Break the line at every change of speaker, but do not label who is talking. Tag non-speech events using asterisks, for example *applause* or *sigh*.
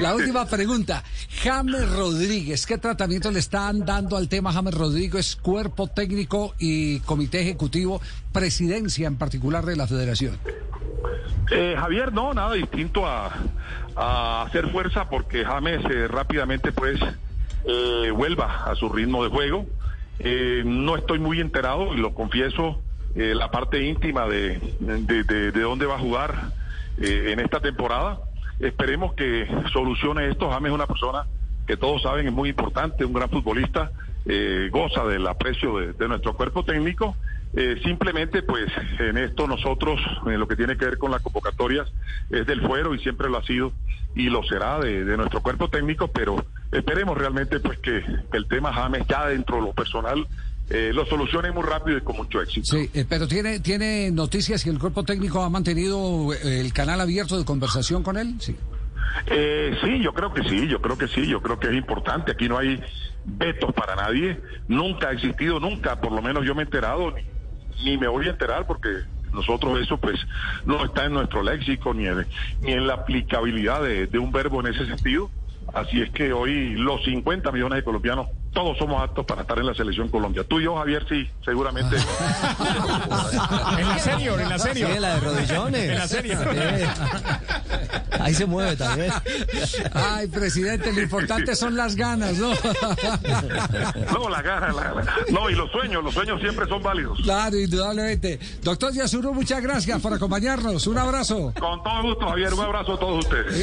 La última pregunta. James Rodríguez, ¿qué tratamiento le están dando al tema James Rodríguez, cuerpo técnico y comité ejecutivo, presidencia en particular de la federación?
Eh, Javier, no, nada distinto a, hacer fuerza porque James eh, rápidamente pues eh, vuelva a su ritmo de juego. no estoy muy enterado, y lo confieso, la parte íntima de, de dónde va a jugar en esta temporada. Esperemos que solucione esto. James es una persona que todos saben es muy importante, un gran futbolista, eh, goza del aprecio de, nuestro cuerpo técnico. Eh, simplemente, pues, en esto nosotros, en lo que tiene que ver con las convocatorias, es del fuero y siempre lo ha sido y lo será de, nuestro cuerpo técnico, pero esperemos realmente, pues, que, el tema James ya dentro de lo personal eh, lo solucione muy rápido y con mucho éxito.
Sí, pero tiene, tiene noticias y el cuerpo técnico ha mantenido el canal abierto de conversación con él, sí.
Eh, sí, yo creo que sí, yo creo que sí, yo creo que es importante. Aquí no hay vetos para nadie. Nunca ha existido, nunca, por lo menos yo me he enterado, ni, me voy a enterar porque nosotros eso pues no está en nuestro léxico ni en, ni en la aplicabilidad de, de un verbo en ese sentido. Así es que hoy los 50 millones de colombianos todos somos aptos para estar en la selección Colombia. Tú y yo, Javier, sí, seguramente. *laughs*
en la serio, en la serio.
Sí, la de rodillones.
En la serio.
Ahí se mueve también.
Ay, presidente, lo importante son las ganas, ¿no?
no, las ganas, no, y los sueños, los sueños siempre son válidos.
Claro, indudablemente. Doctor Yasuru, muchas gracias por acompañarnos. Un abrazo.
Con todo gusto, Javier, un abrazo a todos ustedes.